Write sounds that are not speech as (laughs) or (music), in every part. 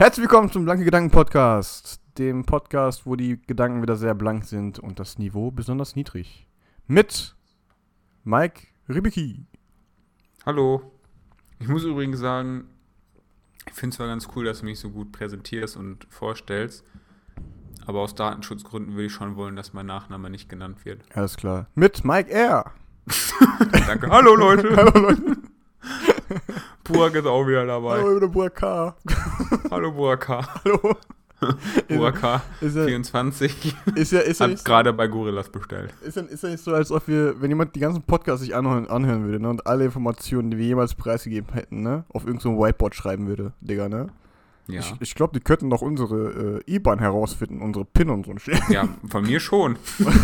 Herzlich willkommen zum Blanke Gedanken Podcast, dem Podcast, wo die Gedanken wieder sehr blank sind und das Niveau besonders niedrig. Mit Mike Ribicki. Hallo. Ich muss übrigens sagen, ich finde es zwar ganz cool, dass du mich so gut präsentierst und vorstellst, aber aus Datenschutzgründen würde ich schon wollen, dass mein Nachname nicht genannt wird. (laughs) Alles klar. Mit Mike R. Danke. Hallo Leute. (laughs) Hallo Leute. (laughs) Burak ist auch wieder dabei. Hallo, wieder Burak K. Hallo Burak. Hallo. Burak Ist ja, 24 ist ja, ist ja hat so, gerade bei Gorillas bestellt. ist ja, ist ja nicht so, als ob wir, wenn jemand die ganzen Podcasts sich anhören, anhören würde, ne, und alle Informationen, die wir jemals preisgegeben hätten, ne, auf irgendein so Whiteboard schreiben würde, Digga, ne? Ja. Ich, ich glaube, die könnten doch unsere äh, IBAN herausfinden, unsere PIN und so ein Shit. ja, von mir schon. (laughs)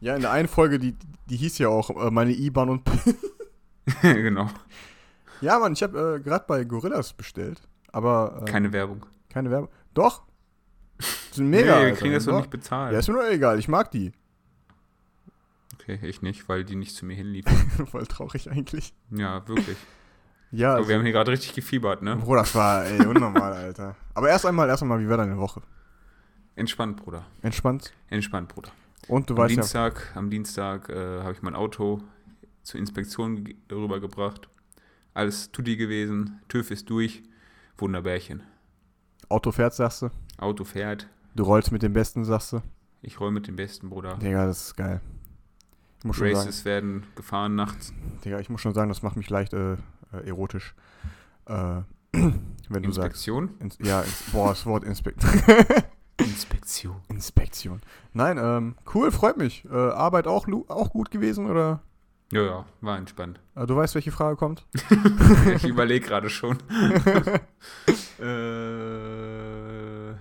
Ja, in der einen Folge, die, die hieß ja auch äh, meine IBAN und PIN. (laughs) genau. Ja, Mann, ich habe äh, gerade bei Gorillas bestellt, aber äh, Keine Werbung. keine Werbung. Doch. Sind mega. nee, wir Alter. kriegen das doch Doch. nicht bezahlt. Ja, ist mir nur egal, ich mag die. Okay, ich nicht, weil die nicht zu mir hinliefern. (laughs) Voll traurig eigentlich. ja, wirklich. Ja, Aber also, wir haben hier gerade richtig gefiebert, ne? Bro, das war, ey, unnormal, Alter. Aber erst einmal, erst einmal, wie war deine Woche? Entspannt, Bruder. Entspannt? Entspannt, Bruder. Und du am weißt ja, Dienstag, am Dienstag äh, habe ich mein Auto zur Inspektion ge- rübergebracht. Alles tutti gewesen. TÜV ist durch. Wunderbärchen. Auto fährt, sagst du. Auto fährt. Du rollst mit dem Besten, sagst du. Ich roll mit dem Besten, Bruder. Digga, das ist geil. Ich muss schon sagen, Races werden gefahren nachts. Digga, ich muss schon sagen, das macht mich leicht äh, äh, erotisch. Äh, (clears throat) wenn du sagst. Inspektion? Ins, ja, ins, boah, das Wort Inspekt (laughs) Inspektion. Inspektion. Nein, ähm, cool, freut mich. Äh, Arbeit auch, auch gut gewesen oder? Ja, ja, war entspannt. Äh, du weißt, welche Frage kommt? (laughs) ich überlege gerade schon. (laughs) äh,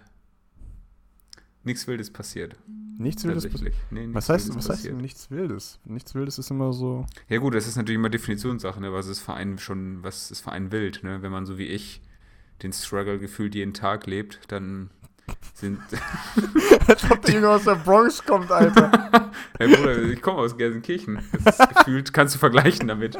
nichts Wildes passiert. Nichts Wildes. Nee, nichts Was heißt, Wildes was heißt passiert. denn nichts Wildes? Nichts Wildes ist immer so. Ja gut, das ist natürlich immer Definitionssache, ne? Was ist für einen schon, was ist für einen wild, ne? Wenn man so wie ich den Struggle gefühlt jeden Tag lebt, dann sind. (laughs) Als ob der Junge aus der Bronx kommt, Alter. (laughs) hey Bruder, ich komme aus Gelsenkirchen. Das ist gefühlt, kannst du vergleichen damit.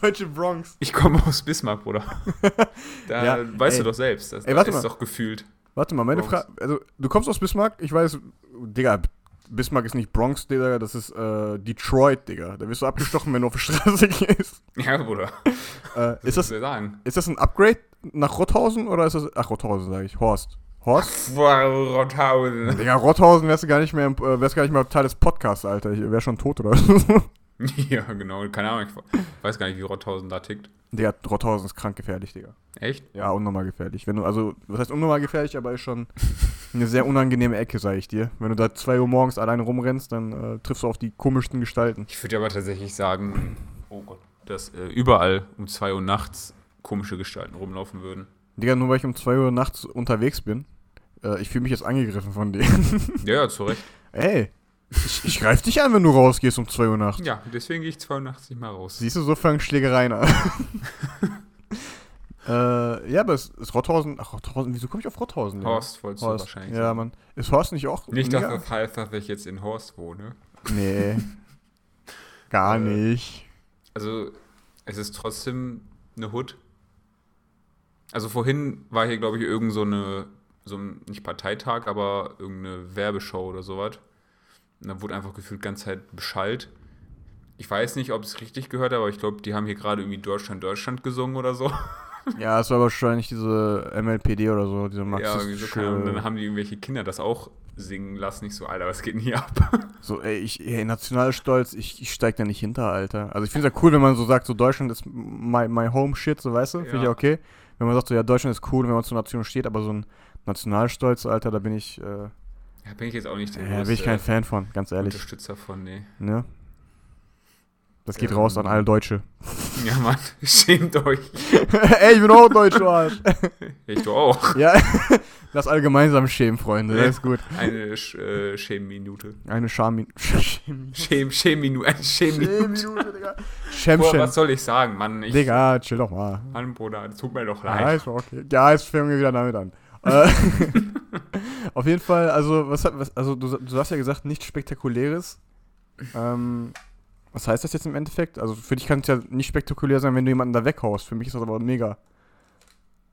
Deutsche Bronx. Ich komme aus Bismarck, Bruder. (laughs) Da Ja, weißt ey. du doch selbst. Das, Ey, das ist mal. doch gefühlt. Warte mal, meine. Frage. Also, du kommst aus Bismarck? Ich weiß, Digga, Bismarck ist nicht Bronx, Digga, das ist äh, Detroit, Digga. Da wirst du abgestochen, wenn du auf die Straße (laughs) gehst. Ja, Bruder. Äh, ist, das, ist das ein Upgrade nach Rotthausen oder ist das. Ach, Rotthausen, sage ich. Horst. Horst? Boah, Rothausen. Digga, Rotthausen wärst du gar nicht mehr, äh, wärst gar nicht mehr Teil des Podcasts, Alter. Ich wär schon tot oder so. (laughs) Ja, genau. Keine Ahnung. Ich weiß gar nicht, wie Rothausen da tickt. Digga, Rotthausen ist krank gefährlich, Digga. Echt? Ja, unnormal gefährlich. Wenn du, also, was heißt unnormal gefährlich, aber ist schon eine sehr unangenehme Ecke, sag ich dir. Wenn du da 2 Uhr morgens alleine rumrennst, dann äh, triffst du auf die komischsten Gestalten. Ich würde aber tatsächlich sagen, (clears throat) oh Gott, dass äh, überall um 2 Uhr nachts komische Gestalten rumlaufen würden. Digga, nur weil ich um 2 Uhr nachts unterwegs bin, äh, ich fühle mich jetzt angegriffen von denen. Ja, ja, zu Recht. (laughs) Ey, ich, ich greif dich an, wenn du rausgehst um 2 Uhr nachts. Ja, deswegen gehe ich 2 Uhr nachts nicht mal raus. Siehst du, so fangen Schlägereien an. (laughs) äh, ja, aber ist, ist Rotthausen, ach Rotthausen, wieso komme ich auf Rotthausen? Digga? Horst wolltest du wahrscheinlich Ja. Mann. Ist Horst nicht auch? Nicht mega? dafür Fall, dass ich jetzt in Horst wohne. Nee. Gar Äh, nicht. Also, es ist trotzdem eine Hood. Also vorhin war hier, glaube ich, irgend so eine, so ein, nicht Parteitag, aber irgendeine Werbeshow oder sowas. Und da wurde einfach gefühlt ganze Zeit beschallt. Ich weiß nicht, ob es richtig gehört, aber ich glaube, die haben hier gerade irgendwie Deutschland, Deutschland gesungen oder so. (laughs) Ja, es war wahrscheinlich diese MLPD oder so, diese Ja, irgendwie so, marxistische... Dann haben die irgendwelche Kinder das auch singen lassen. Ich so, Alter, was geht denn hier ab? (laughs) So, ey, ich, ey, Nationalstolz, ich, ich steig da nicht hinter, Alter. Also ich finde es ja cool, wenn man so sagt, so Deutschland ist my, my home shit, so weißt du, finde ich ja Ja. okay. Wenn man sagt, so ja, Deutschland ist cool, wenn man zur Nation steht, aber so ein Nationalstolz, Alter, da bin ich, äh, Da bin ich jetzt auch nicht der ja, bin ich kein Fan von, ganz ehrlich. Unterstützer von, nee. Ne? Das geht Ähm. raus an alle Deutsche. (laughs) Ja, Mann, schämt euch. (laughs) ey, ich bin auch Deutsch, du Arsch. (laughs) Ich du auch. ja, lass alle gemeinsam schämen, Freunde, das ist gut. Eine Sch äh, Schämminute. Eine Scham... Schäm... Schäm, Schämminute. Eine Schämminute. Schämminute, Digga. Schämchen. was soll ich sagen, Mann? Ich, Digga, chill doch mal. Mann, Bruder, tut mir doch Ja, leid. ist okay. Ja, jetzt fangen wir wieder damit an. Äh, (laughs) Auf jeden Fall, also, was hat, was, also du, du hast ja gesagt, nichts Spektakuläres. Ähm, was heißt das jetzt im Endeffekt? Also für dich kann es ja nicht spektakulär sein, wenn du jemanden da weghaust. Für mich ist das aber mega. (laughs)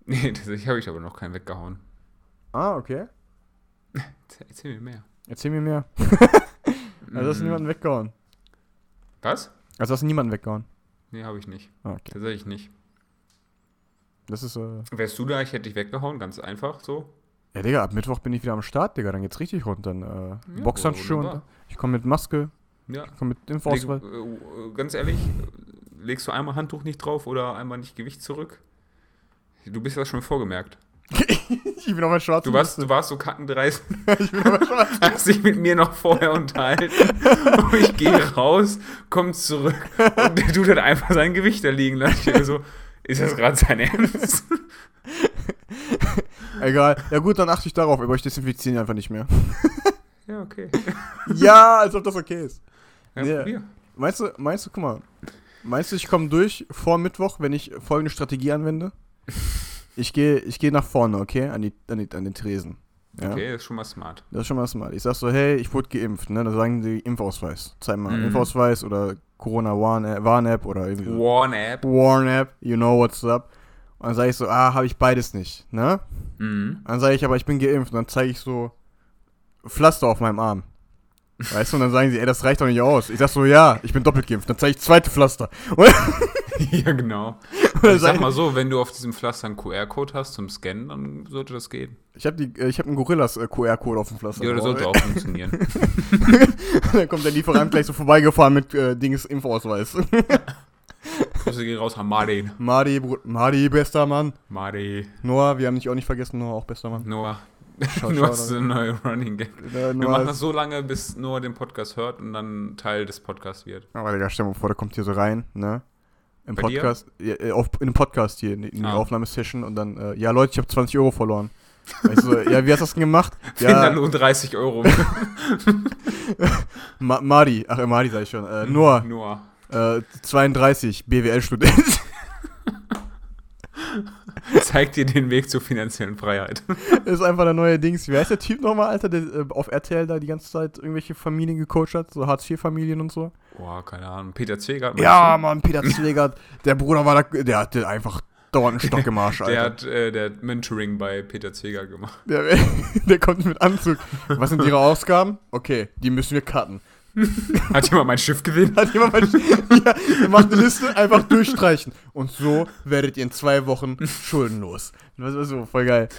Nee, tatsächlich habe ich aber noch keinen weggehauen. Ah, okay. (laughs) Erzähl, mir mehr. Erzähl mir mehr. Also hast du Mm, niemanden weggehauen. Was? Also hast du niemanden weggehauen. Nee, habe ich nicht. Ah, okay. Tatsächlich nicht. Das ist, äh. Wärst du da, ich hätte dich weggehauen, ganz einfach so. Ja, Digga, ab Mittwoch bin ich wieder am Start, Digga. Dann geht's richtig rund. Dann, äh, Ja, Boxhandschuhe ich komme mit Maske, Ja. ich komme mit Leg, Impfausweis. äh, äh, ganz ehrlich, legst du einmal Handtuch nicht drauf oder einmal nicht Gewicht zurück? Du bist das schon vorgemerkt. (laughs) ich bin auf mein schwarzes Du warst, du warst so kackendreist, (laughs) Ich bin auf mein schwarzes (laughs) hast dich mit mir noch vorher unterhalten. und ich gehe raus, komm zurück und der Dude hat einfach sein Gewicht da liegen lassen. Ich so, ist das gerade sein (laughs) Ernst? (laughs) Egal. Ja gut, dann achte ich darauf, aber ich desinfiziere ihn einfach nicht mehr. (laughs) Ja, okay. ja, als ob das okay ist. Ja, probier. Meinst du, meinst du, guck mal, meinst du, ich komme durch vor Mittwoch, wenn ich folgende Strategie anwende? Ich gehe ich geh nach vorne, okay, an, die, an, die, an den Tresen. Ja? Okay, das ist schon mal smart. Das ist schon mal smart. Ich sag so, hey, ich wurde geimpft, ne? Dann sagen die Impfausweis. Zeig mal, Mhm. Impfausweis oder Corona-Warn-App oder irgendwie so. One-App. Warn-App, you know what's up. Und dann sage ich so, ah, habe ich beides nicht, ne? Mhm. Dann sage ich aber, ich bin geimpft. Und dann zeige ich so Pflaster auf meinem Arm. Weißt du, und dann sagen sie, ey, das reicht doch nicht aus. Ich sag so, ja, ich bin doppelt geimpft. Dann zeige ich zweite Pflaster. (laughs) (laughs) Ja, genau. Also ich sag mal so, wenn du auf diesem Pflaster einen QR-Code hast zum Scannen, dann sollte das gehen. ich habe äh, hab einen Gorillas-QR-Code auf dem Pflaster. Ja, das sollte auch (laughs) funktionieren. dann kommt der Lieferant gleich so vorbeigefahren mit äh, Dings Impfausweis. Grüße gehen raus an Martin. Madi, Bro- Madi, bester Mann. Marty. Noah, wir haben dich auch nicht vergessen, Noah, auch bester Mann. Noah. Schau, (laughs) du hast eine neue Running Gag. Wir machen das so lange, bis Noah den Podcast hört und dann Teil des Podcasts wird. aber Digga, stell dir mal vor, der kommt hier so rein, ne? Im Bei? Podcast, ja, äh, auf, in dem Podcast hier, in, in die Ah. Aufnahmesession und dann, äh, ja Leute, ich habe 20 Euro verloren. Weißt du, ja, wie hast du das denn gemacht? (laughs) Ja. Nur 30 Euro. (laughs) Ma Madi, ach, äh, Madi sag ich schon. Äh, Noah, Noah. äh, 32, BWL-Student. (laughs) Zeigt dir den Weg zur finanziellen Freiheit. (laughs) ist einfach der neue Dings. Wie heißt der Typ nochmal, Alter, der äh, auf RTL da die ganze Zeit irgendwelche Familien gecoacht hat, so Hartz-IV-Familien und so? Boah, keine Ahnung. Peter Zwegert. Ja, Mann, Peter (laughs) Zwegert, der Bruder war da, der hatte einfach dauernd einen Stock im Arsch, Der Alter. hat, äh, der hat Mentoring bei Peter Zwegert gemacht. Der, der kommt mit Anzug. Was sind ihre Ausgaben? Okay, die müssen wir cutten. Hat jemand mein Schiff gesehen? Hat jemand mal, ja, der macht eine Liste, einfach durchstreichen. Und so werdet ihr in zwei Wochen schuldenlos. Das war so, voll geil.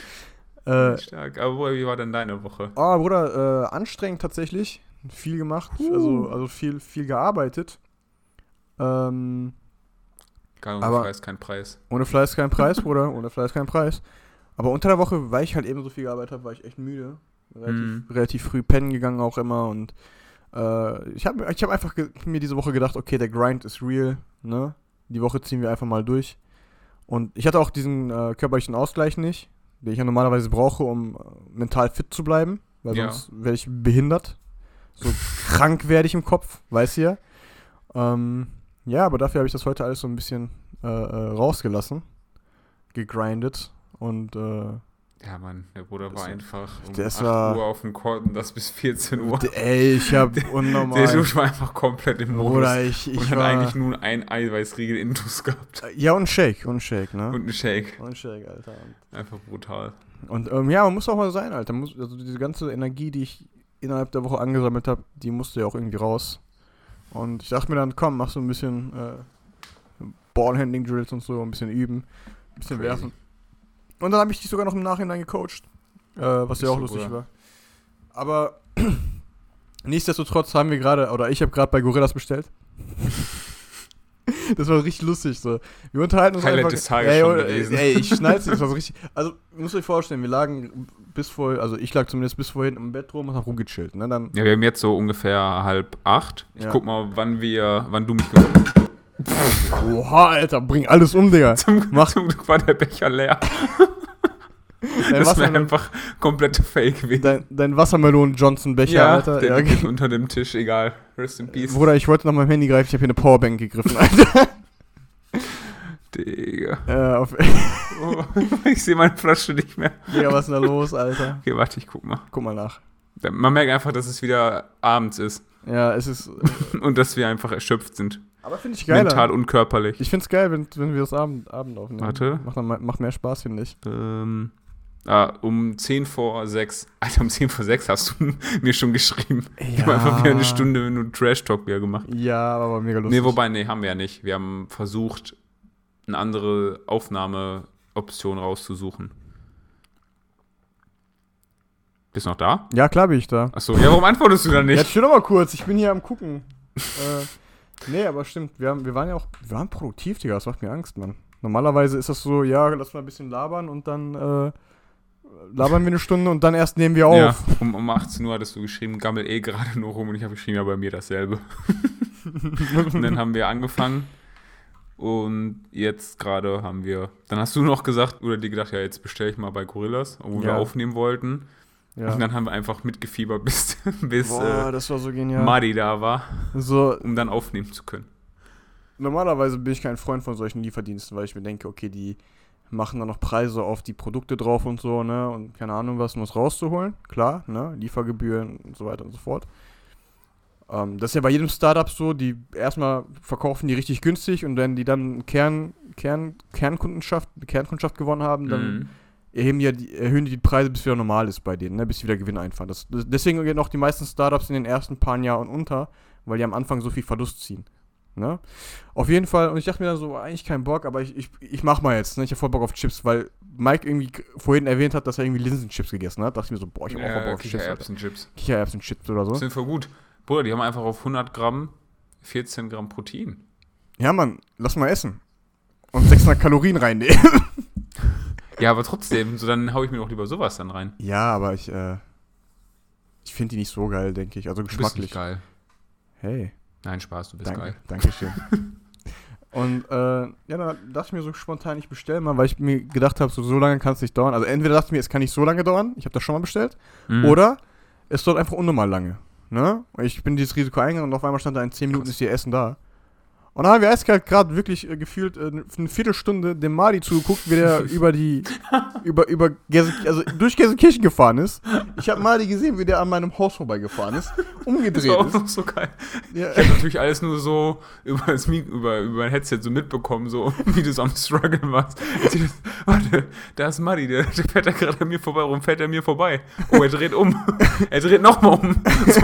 Äh, Stark. Aber wie war denn deine Woche? oh, Bruder, äh, anstrengend tatsächlich. Viel gemacht, also, also viel, viel gearbeitet. Ähm, Gar Aber- Preis, kein Preis. ohne Fleiß kein Preis, Bruder. Ohne Fleiß kein Preis. Aber unter der Woche, weil ich halt eben so viel gearbeitet habe, war ich echt müde. Relativ, Mhm. relativ früh pennen gegangen auch immer und äh, ich habe ich hab einfach mir diese Woche gedacht, okay, der Grind ist real, ne? Die Woche ziehen wir einfach mal durch. Und ich hatte auch diesen äh, körperlichen Ausgleich nicht, den ich ja normalerweise brauche, um äh, mental fit zu bleiben, weil Ja. sonst werde ich behindert. So krank werde ich im Kopf, weißt du ja. Ähm, ja, aber dafür habe ich das heute alles so ein bisschen äh, äh, rausgelassen, gegrindet und äh, Ja, Mann, der Bruder war einfach um das 8 war- Uhr auf dem Court und das bis 14 Uhr. ey, ich (laughs) Der unnormal. Dude war einfach komplett im Modus. Bruder, ich, ich und hat war, eigentlich nur ein Eiweißriegel intus gehabt. Ja, und ein Shake, und ein Shake, ne? Und einen Shake. Und ein Shake, Alter. Einfach brutal. Und ähm, ja, man muss auch mal sein, Alter. Muss, also diese ganze Energie, die ich innerhalb der Woche angesammelt habe, die musste ja auch irgendwie raus. Und ich dachte mir dann, komm, mach so ein bisschen äh, Ballhandling-Drills und so, ein bisschen üben, ein bisschen Crazy. werfen. Und dann habe ich dich sogar noch im Nachhinein gecoacht, äh, was ja auch lustig Bruder. war. Aber (clears throat) nichtsdestotrotz haben wir gerade, oder ich habe gerade bei Gorillas bestellt. (laughs) Das war richtig lustig so. Wir unterhalten uns Highlight einfach. des Tages ey, schon gewesen. ey, ich (laughs) schnall's, das war so richtig. Also, müsst euch vorstellen, wir lagen bis vor, also ich lag zumindest bis vorhin im Bett rum und hab rumgechillt, ne? Dann, Ja, wir haben jetzt so ungefähr halb acht. Ich Ja. guck mal, wann wir, wann du mich gefunden oha, Alter, bring alles um, Digga. Zum, Mach- zum Glück war der Becher leer. (laughs) Dein, Das wäre einfach komplette Fake gewesen. dein, dein Wassermelonen-Johnson-Becher, ja, Alter. der Ja, liegt unter dem Tisch, egal. Rest in peace. Bruder, ich wollte nach meinem Handy greifen, ich habe hier eine Powerbank gegriffen, Alter. Digga. Äh, auf (laughs) Oh, ich sehe meine Flasche nicht mehr. Digga, was ist denn da los, Alter? Okay, warte, ich guck mal. Guck mal nach. Man merkt einfach, dass es wieder abends ist Ja, es ist. (laughs) und dass wir einfach erschöpft sind. Aber finde ich geiler. Mental und körperlich. Ich finde es geil, wenn, wenn wir das Abend, Abend aufnehmen. Warte. Macht, dann, macht mehr Spaß, finde ich. Ähm, ah, um 10 vor 6. (laughs) Alter, um 10 vor 6 hast du (laughs) mir schon geschrieben. Ich habe einfach wieder eine Stunde nur Trash-Talk wieder gemacht. Ja, aber mega lustig. Nee, wobei, nee, haben wir ja nicht. Wir haben versucht, eine andere Aufnahmeoption rauszusuchen. Bist du noch da? Ja, klar bin ich da. Achso, ja, warum antwortest du dann Ja, nicht? chill doch mal kurz, ich bin hier am gucken. (laughs) äh, nee, aber stimmt, wir, haben, wir waren ja auch, wir waren produktiv, Digga, das macht mir Angst, Mann. Normalerweise ist das so, ja, lass mal ein bisschen labern und dann äh, labern wir eine Stunde und dann erst nehmen wir Ja, auf. um, um 18 Uhr hattest du geschrieben, gammel eh gerade nur rum und ich habe geschrieben, ja, bei mir dasselbe. (laughs) und dann haben wir angefangen und jetzt gerade haben wir, dann hast du noch gesagt oder dir gedacht, ja, jetzt bestelle ich mal bei Gorillas, obwohl wir Ja. aufnehmen wollten. Ja. Und dann haben wir einfach mitgefiebert, (laughs) bis, bis Boah, äh, so. Madi da war, So, um dann aufnehmen zu können. normalerweise bin ich kein Freund von solchen Lieferdiensten, weil ich mir denke, okay, die machen dann noch Preise auf die Produkte drauf und so, ne, und keine Ahnung was, um was rauszuholen. Klar, ne, Liefergebühren und so weiter und so fort. Ähm, das ist ja bei jedem Startup so, die erstmal verkaufen die richtig günstig und wenn die dann Kern, Kern, Kernkundschaft, Kernkundschaft gewonnen haben, dann Mhm. Erheben die ja die, erhöhen die Preise, bis wieder normal ist bei denen, ne, bis sie wieder Gewinn einfahren. Das, das, deswegen gehen auch die meisten Startups in den ersten paar Jahren unter, weil die am Anfang so viel Verlust ziehen. Ne? Auf jeden Fall, und ich dachte mir dann so, eigentlich keinen Bock, aber ich, ich, ich mach mal jetzt, ne? Ich hab voll Bock auf Chips, weil Mike irgendwie vorhin erwähnt hat, dass er irgendwie Linsenchips gegessen hat. dachte ich mir so, boah, ich hab auch voll Bock Ja, auf Chips. Kichererbsen-Chips oder so. Sind voll gut. Bruder, die haben einfach auf 100 Gramm 14 Gramm Protein. Ja, Mann, lass mal essen. Und 600 Kalorien reinnehmen. (laughs) Ja, aber trotzdem, so dann hau ich mir doch lieber sowas dann rein. ja, aber ich, äh, ich finde die nicht so geil, denke ich. Also Du bist geschmacklich. nicht geil. Hey. Nein, Spaß, du bist Danke, geil. danke schön. (laughs) Und äh, ja, dann dachte ich mir so spontan, ich bestelle mal, weil ich mir gedacht habe, so, so lange kann es nicht dauern. Also entweder dachte ich mir, es kann nicht so lange dauern, ich habe das schon mal bestellt, Mhm. oder es dauert einfach unnormal lange. Ne? Und ich bin dieses Risiko eingegangen und auf einmal stand da in 10 Minuten ist ihr Essen da. Und dann haben wir eiskalt gerade wirklich äh, gefühlt äh, eine Viertelstunde dem Mali zugeguckt, wie der (laughs) über die, über, über also durch Gelsenkirchen gefahren ist. Ich habe Mali gesehen, wie der an meinem Haus vorbeigefahren ist, Das umgedreht war auch ist. noch so geil. Ja, Ich habe natürlich alles nur so über, das Mik über, über ein Headset so mitbekommen, so (laughs) wie du so am Struggle das- Warte, da ist Muddy, der, der fährt da gerade an mir vorbei, warum fährt er mir vorbei? Oh, er dreht um. (laughs) er dreht nochmal um. So,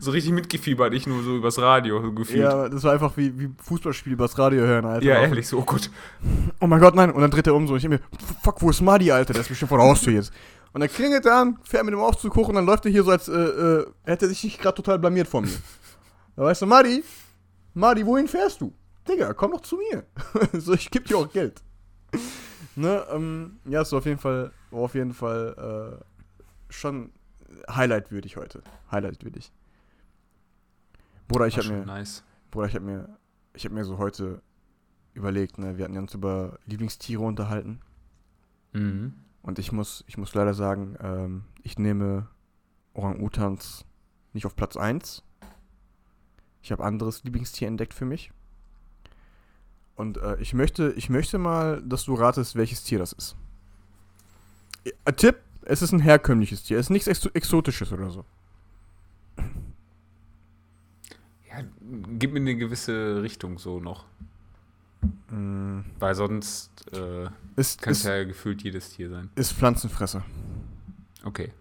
so richtig mitgefiebert, ich nur so übers Radio so gefühlt. Ja, Ja, das war einfach wie, wie Fußballspiel übers Radio hören, Alter. ehrlich, so, oh Gott. Oh mein Gott, nein. Und dann dreht er um so. Ich denke mir, fuck, wo ist Madi, Alter? Der ist bestimmt vor der Haustür jetzt. Und dann klingelt er an, fährt mit dem Aufzug hoch und dann läuft er hier so, als äh, äh, hätte er sich nicht gerade total blamiert von mir. Da weißt du, Madi, Madi, wohin fährst du? Digga, komm doch zu mir. (laughs) so, ich geb dir auch Geld. ne, ähm, ja, ist auf jeden Fall, war auf jeden Fall äh, schon highlightwürdig heute. Highlightwürdig. Bruder, ich hab mir. nice. Bruder, ich habe mir, ich habe mir so heute überlegt, ne, wir hatten uns über Lieblingstiere unterhalten Mhm. und ich muss, ich muss leider sagen, ähm, ich nehme Orang-Utans nicht auf Platz 1. Ich habe anderes Lieblingstier entdeckt für mich. Und äh, ich möchte, ich möchte mal, dass du ratest, welches Tier das ist. Äh, Tipp, es ist ein herkömmliches Tier, es ist nichts Exo Exotisches oder so. Gib mir eine gewisse Richtung so noch. Mm, Weil sonst äh, ist, kann es ja gefühlt jedes Tier sein. ist Pflanzenfresser. Okay.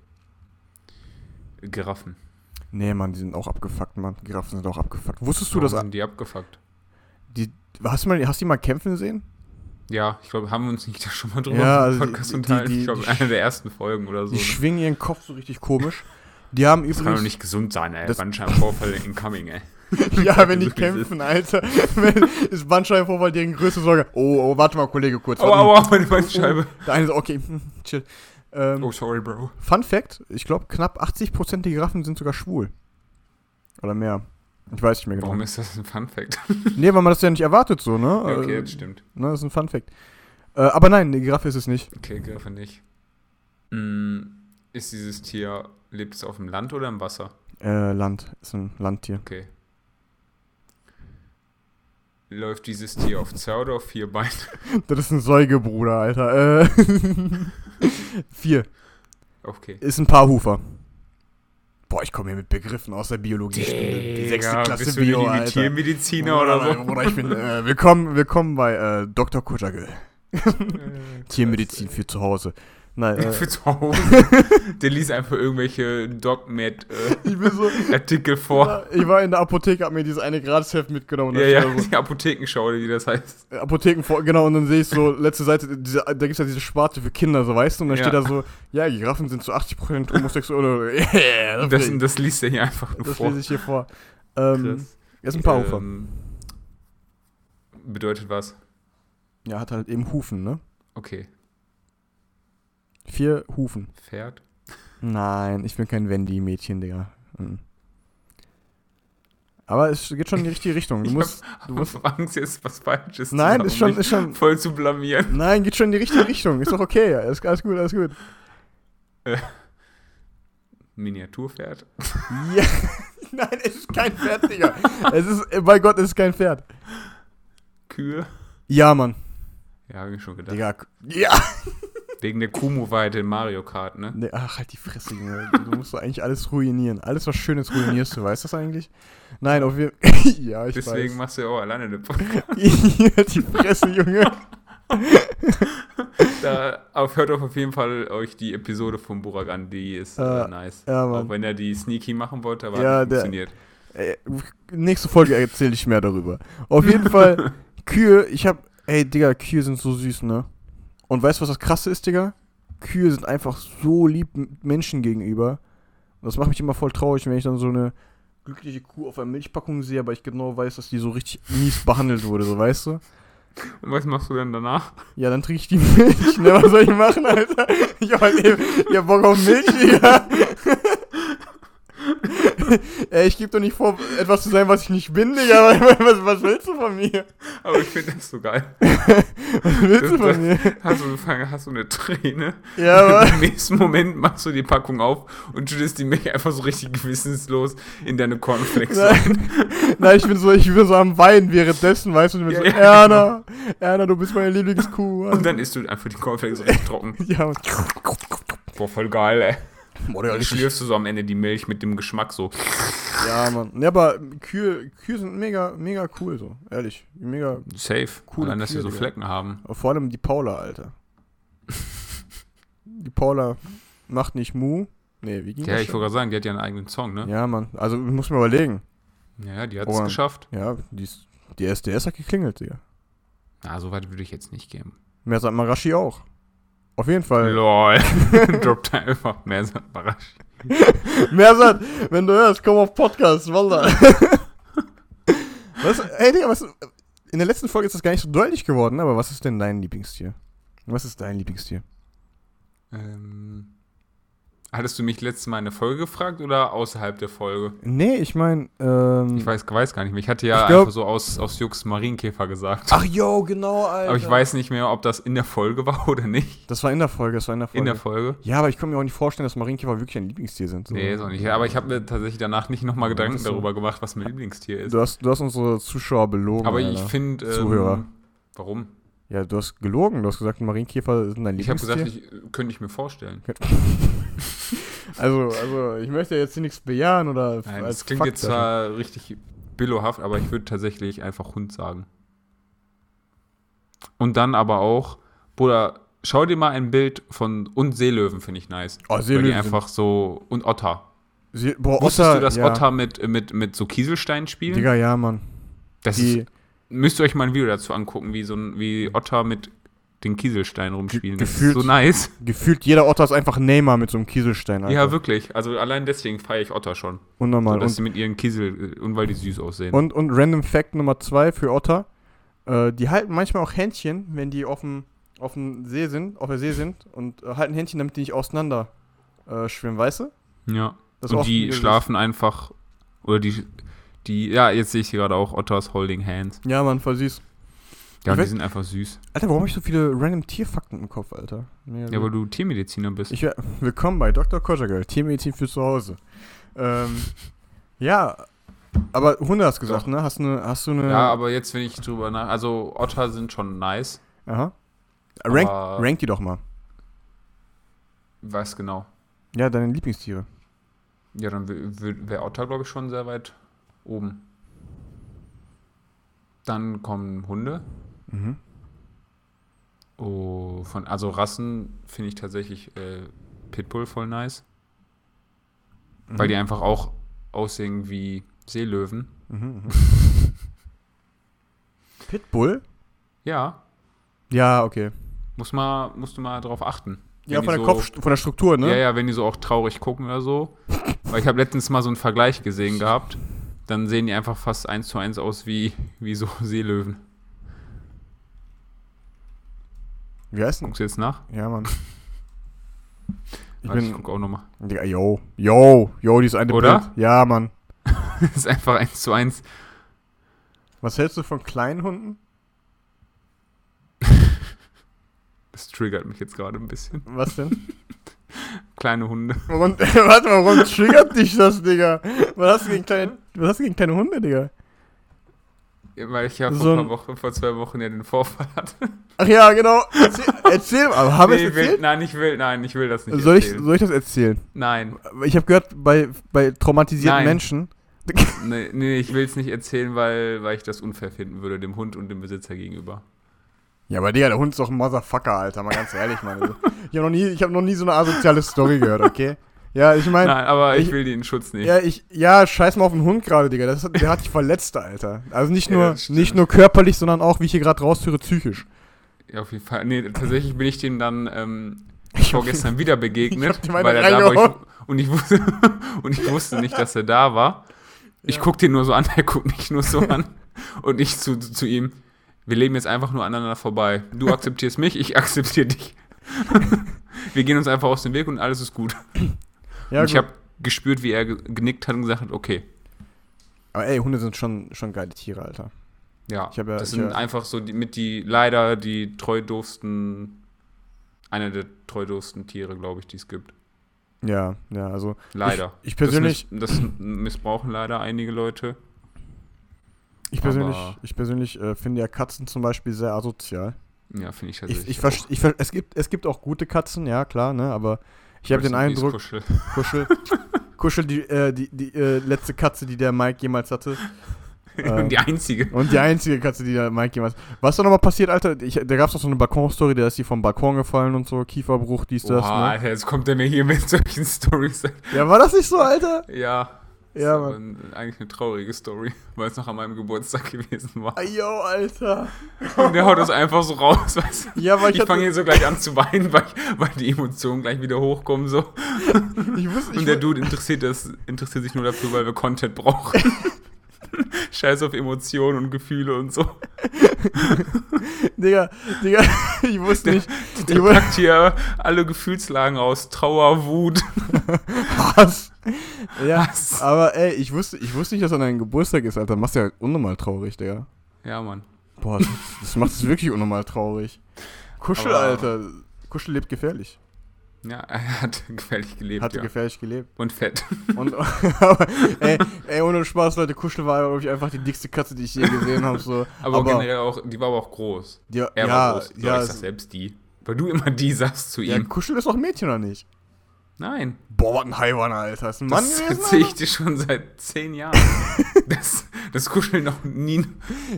Giraffen. Nee, Mann, die sind auch abgefuckt, Mann. Giraffen sind auch abgefuckt. Wusstest du Warum das? sind die abgefuckt? Die, hast, du mal, hast du die mal kämpfen sehen? Ja, ich glaube, haben wir uns nicht da schon mal drüber Ja, also die- Podcast die- unterhalten? die- ich glaube, die- eine der ersten Folgen oder so. Die ne? schwingen ihren Kopf so richtig komisch. Die haben Das kann doch übrigens. nicht gesund sein, ey. Das- Bandscheibenvorfall incoming, ey. (laughs) ja, wenn (laughs) die kämpfen, Alter. (laughs) Wenn- ist Bandscheibenvorfall deren größte Sorge. Oh, oh, warte mal, Kollege, kurz. Aua, warte. aua, meine Bandscheibe. Der eine so, okay, hm, chill. Ähm, Oh, sorry, Bro. Fun Fact: Ich glaube, knapp 80% der Giraffen sind sogar schwul. Oder mehr. Ich weiß nicht mehr genau. Warum ist das ein Fun-Fact? Nee, weil man das ja nicht erwartet, so, ne? Okay, Äh, das stimmt. ne, das ist ein Fun Fact. Äh, aber nein, die Giraffe ist es nicht. Okay, Giraffe nicht. Mm, ist dieses Tier, lebt es auf dem Land oder im Wasser? Äh, Land. Ist ein Landtier. Okay. Läuft dieses Tier auf zwei oder auf vier Beinen? (laughs) Das ist ein Säugebruder, Alter. Äh, (laughs) vier. Okay. Ist ein Paarhufer. Boah, ich komme hier mit Begriffen aus der Biologie. Bin die sechste Digga, Klasse bist du Bio, Alter. Tiermediziner oder so? Bruder, ich bin, äh, willkommen, willkommen bei äh, Dr. Kujagel. (laughs) Tiermedizin für zu Hause. Nein, äh, Für zu Hause. (laughs) Der liest einfach irgendwelche ich bin so, DocMed-Artikel vor. ich war in der Apotheke, hab mir dieses eine Gratisheft mitgenommen. Ja, da ja, so, die Apothekenschau, wie das heißt. Apotheken vor, genau, und dann sehe ich so, letzte Seite, diese, da gibt es ja diese Sparte für Kinder, so weißt du, und dann Ja. steht da so, ja, Giraffen sind zu 80% homosexuell oder, yeah, (laughs) Und das, das liest er hier einfach nur das vor. lese ich hier vor. Ähm, er ist ein Paarhufer. Ähm, bedeutet was? Ja, hat halt eben Hufen, ne? Okay. Vier Hufen. Pferd? Nein, ich bin kein Wendy-Mädchen, Digga. Mhm. Aber es geht schon in die richtige Richtung. Du Ich musst, hab du musst, (laughs) Angst, jetzt was Falsches nein, ist schon, ist schon, voll zu blamieren. nein, geht schon in die richtige Richtung. Ist doch okay, (laughs) ja. Ist alles gut, alles gut. Miniaturpferd? Ja, (laughs) nein, es ist kein Pferd, Digga. Es ist, äh, bei Gott, es ist kein Pferd. Kühe? Ja, Mann. Ja, hab ich schon gedacht. Digga, ja. Wegen der Kumu-Weite in Mario Kart, ne? Nee, ach, halt die Fresse, Junge. Du musst doch eigentlich alles ruinieren. Alles, was Schönes ruinierst du, weißt du das eigentlich? Nein, auf jeden (laughs) Ja, ich Deswegen weiß. machst du ja auch alleine eine (laughs) Podcast. die Fresse, Junge. (laughs) Da auf, hört auf jeden Fall euch die Episode von Burak an, die ist äh, Äh, nice. ja, auch wenn er die Sneaky machen wollte, aber Ja, hat nicht funktioniert. Ey, nächste Folge erzähle ich mehr darüber. Auf jeden Fall, Kühe, ich hab, ey, Digga, Kühe sind so süß, ne? Und weißt du, was das Krasse ist, Digga? Kühe sind einfach so lieb Menschen gegenüber. Und das macht mich immer voll traurig, wenn ich dann so eine glückliche Kuh auf einer Milchpackung sehe, aber ich genau weiß, dass die so richtig mies behandelt wurde, so, weißt du? Und was machst du denn danach? Ja, dann trinke ich die Milch, ne? Was soll ich machen, Alter? Ich hab halt eben, ich hab Bock auf Milch, Digga. (laughs) Ey, ich gebe doch nicht vor, etwas zu sein, was ich nicht bin, Digga. (laughs) Was, was willst du von mir? Aber ich finde das so geil. (laughs) Was willst du Das- von mir? Hast du, hast du eine Träne? Ja, aber. Im nächsten Moment machst du die Packung auf und schüttest die Milch einfach so richtig gewissenslos in deine Cornflakes rein. Nein, ich bin so, ich bin so am Weinen währenddessen, weißt du, und ich bin Ja, so, ja, Erna, Erna, du bist meine Lieblingskuh. Und dann isst du einfach die Cornflakes richtig trocken. ja, und- Boah, voll geil, ey. Digga, dann schlürfst du so am Ende die Milch mit dem Geschmack so. ja, Mann. Ja, aber Kühe, Kühe sind mega, mega cool, so. Ehrlich. Mega. Safe. Coole Allein, dass sie so Digga. Flecken haben. Vor allem die Paula, Alter. (laughs) Die Paula macht nicht Mu. Nee, wie ging Ja, das ich wollte gerade sagen, die hat ja einen eigenen Song, ne? Ja, Mann. Also, muss mir überlegen. Ja, ja die hat es Oh. geschafft. Ja, die, ist, die SDS hat geklingelt, Digga. Na, so weit würde ich jetzt nicht gehen. Mehr sagt Marashi auch. Auf jeden Fall. Lol. (laughs) Droppt einfach mehr so überrascht. Mersat, wenn du hörst, komm auf Podcast, Wallah. (laughs) was, ey, Digga, was, in der letzten Folge ist das gar nicht so deutlich geworden, aber was ist denn dein Lieblingstier? Was ist dein Lieblingstier? Ähm, hattest du mich letztes Mal in der Folge gefragt oder außerhalb der Folge? Nee, ich meine, ähm. Ich weiß, weiß gar nicht mehr. Ich hatte ja Ich glaub- einfach so aus, aus Jux Marienkäfer gesagt. Ach, yo, genau, Alter. Aber ich weiß nicht mehr, ob das in der Folge (laughs) war oder nicht. Das war in der Folge, das war in der Folge. In der Folge? ja, aber ich kann mir auch nicht vorstellen, dass Marienkäfer wirklich ein Lieblingstier sind. So. Nee, ist auch nicht. Aber ich habe mir tatsächlich danach nicht nochmal Gedanken so. darüber gemacht, was mein Lieblingstier ist. Du hast, du hast unsere Zuschauer belogen. Aber Alter. ich finde. Ähm, Zuhörer. Warum? Ja, du hast gelogen. Du hast gesagt, Marienkäfer sind dein Ich habe Lieblingstier. gesagt, ich, könnte ich mir vorstellen. (laughs) also, also, ich möchte jetzt hier nichts bejahen oder Nein, das klingt Fakt jetzt zwar richtig billohaft, aber ich würde tatsächlich einfach Hund sagen. Und dann aber auch, Bruder, schau dir mal ein Bild von, und Seelöwen finde ich nice. Oh, Weil Seelöwen die sind- einfach so, und Otter. Sie, boah, Wusstest du, dass ja. Otter mit, mit, mit so Kieselsteinen spielen? Digga, ja, Mann. das Die, ist, müsst ihr euch mal ein Video dazu angucken, wie so ein, wie Otter mit den Kieselsteinen rumspielen. Das ist gefühlt- so nice. gefühlt jeder Otter ist einfach Neymar mit so einem Kieselstein, Alter. Ja, wirklich. Also allein deswegen feiere ich Otter schon. So, Unnormal. dass und, sie mit ihren Kiesel, und weil die süß aussehen. und, und Random Fact Nummer zwei für Otter. Äh, die halten manchmal auch Händchen, wenn die auf dem, auf dem See sind, auf der See sind und äh, halten Händchen, damit die nicht auseinander äh, schwimmen, weißt du? ja. Das und die schlafen einfach, oder die, die, ja, jetzt sehe ich hier gerade auch Otters Holding Hands. Ja, Mann, voll süß. Ja, Ich die weiß- sind einfach süß. Alter, warum habe ich so viele random Tierfakten im Kopf, Alter? Mega Ja, weil du Tiermediziner bist. Ich, willkommen bei Dr. Kojagel, Tiermedizin für zu Hause. Ähm, ja, aber Hunde hast du gesagt, Doch. ne? Hast du eine, hast du eine, Ja, aber jetzt, wenn ich drüber nach. Also, Otter sind schon nice. aha. Rank, rank die doch mal. Was genau? Ja, deine Lieblingstiere. Ja, dann wäre Otter, glaube ich, schon sehr weit oben. Dann kommen Hunde. Mhm. Oh, von, also Rassen finde ich tatsächlich äh, Pitbull voll nice. Weil die Mhm. einfach auch aussehen wie Seelöwen. Mhm, mhm. (laughs) Pitbull? Ja, Ja, okay. muss mal, musst du mal drauf achten. Ja, von der, so, Kopf, von der Struktur, ne? Ja, ja, wenn die so auch traurig gucken oder so. (laughs) Weil ich habe letztens mal so einen Vergleich gesehen gehabt. Dann sehen die einfach fast eins zu eins aus wie, wie so (laughs) Seelöwen. Wie heißt denn? Guckst du jetzt nach? Ja, Mann. (laughs) Ich Warte, ich bin. guck auch nochmal. Digga, yo, yo, yo, dieses eine Oder? Bild. Ja, Mann. Das (laughs) ist einfach eins zu eins. Was hältst du von kleinen Hunden? Das triggert mich jetzt gerade ein bisschen. Was denn? Kleine Hunde. (laughs) Warum, (laughs) warte mal, warum triggert dich das, Digga? Was hast du gegen kleine, was hast du gegen kleine Hunde, Digga? Ja, Weil ich ja vor, So paar Wochen, vor zwei Wochen ja den Vorfall hatte. Ach ja, genau. Erzähl, (laughs) erzähl aber habe ich Nee, will, erzählt? nein, ich will, nein, ich will das nicht Soll ich, erzählen. soll ich das erzählen? Nein, Ich habe gehört, bei, bei traumatisierten Nein. Menschen. nee, nee, ich will es nicht erzählen, weil, weil ich das unfair finden würde, dem Hund und dem Besitzer gegenüber. Ja, aber Digga, der Hund ist doch ein Motherfucker, Alter, mal ganz ehrlich, Mann. Also, Ich habe noch, nie- ich hab noch nie so eine asoziale Story gehört, okay? Ja, ich meine, Nein, aber ich, ich- will den Schutz nicht. ja, ich, ja, scheiß mal auf den Hund gerade, Digga. Das, der hat dich verletzt, Alter. Also nicht (laughs) Ja, nur, stimmt. nicht nur körperlich, sondern auch, wie ich hier gerade raushöre, psychisch. Ja, auf jeden Fall. Nee, tatsächlich bin ich dem dann ähm, (laughs) vorgestern wieder begegnet, Ich weil er da war. Ich, und, ich wusste, (laughs) und ich wusste nicht, dass er da war. Ich Ja. guck den nur so an, er guckt mich nur so an. Und ich zu, zu ihm, wir leben jetzt einfach nur aneinander vorbei. Du akzeptierst mich, ich akzeptiere dich. (laughs) wir gehen uns einfach aus dem Weg und alles ist gut. (clears throat) Ja, und ich gut. habe gespürt, wie er ge- genickt hat und gesagt hat, okay. Aber ey, Hunde sind schon, schon geile Tiere, Alter. Ja, ja- das sind ja- einfach so die, mit die leider die treudursten, einer der treudursten Tiere, glaube ich, die es gibt. Ja, ja, also. Leider. Ich, ich persönlich, Das, das missbrauchen leider einige Leute. Ich persönlich, aber- ich persönlich äh, finde ja Katzen zum Beispiel sehr asozial. Ja, finde ich Ich, tatsächlich. ich, verst- ich, ver- es, gibt, es gibt auch gute Katzen, ja, klar, ne, aber ich habe den Eindruck, Kuschel. Kuschel, (laughs) Kuschel, die, äh, die, die äh, letzte Katze, die der Mike jemals hatte. (laughs) Und die einzige. Und die einzige Katze, die der Mike jemals. Was ist da nochmal passiert, Alter? Ich, da gab es doch so eine Balkonstory, da ist die vom Balkon gefallen und so, Kieferbruch, dies, das. Oha, Ne? Alter, jetzt kommt er mir hier mit solchen Stories. Ja, war das nicht so, Alter? Ja. Ja, Mann. eigentlich eine traurige Story, (laughs) weil es noch an meinem Geburtstag gewesen war. Ayo, Alter. Und der haut das einfach so raus, (laughs) weißt du? Ja, weil ich, Ich fange hier so gleich an zu weinen, weil, weil die Emotionen gleich wieder hochkommen. So. ich wusste, ich, Und der Dude interessiert, das, interessiert sich nur dafür, weil wir Content brauchen. (laughs) Scheiß auf Emotionen und Gefühle und so. Digga, Digga, ich wusste nicht, ich Der wusste, packt hier alle Gefühlslagen aus. Trauer, Wut. Hass. Ja, Hass. aber ey, ich wusste, ich wusste nicht, dass an deinem Geburtstag ist, Alter. Machst ja unnormal traurig, Digga. Ja, Mann. Boah, das, das macht es wirklich unnormal traurig. Kuschel, Aber- Alter. Kuschel lebt gefährlich. Ja, (laughs) er hat gefährlich gelebt. Hatte ja. gefährlich gelebt. und fett. Und, (laughs) aber, ey, ey, ohne Spaß, Leute, Kuschel war, glaube ich, einfach die dickste Katze, die ich je gesehen habe. So. Aber, generell auch, die war aber auch groß. die, Er ja, war groß. So, ja, ich sag selbst die. Weil du immer die sagst zu ja, ihm. Kuschel ist ein Mädchen, oder nicht? Nein. Boah, was ein Haiwan, Alter. Ist ein Mann Das gewesen? erzähle ich dir schon seit zehn Jahren. dass (laughs) das Kuscheln noch nie Nee,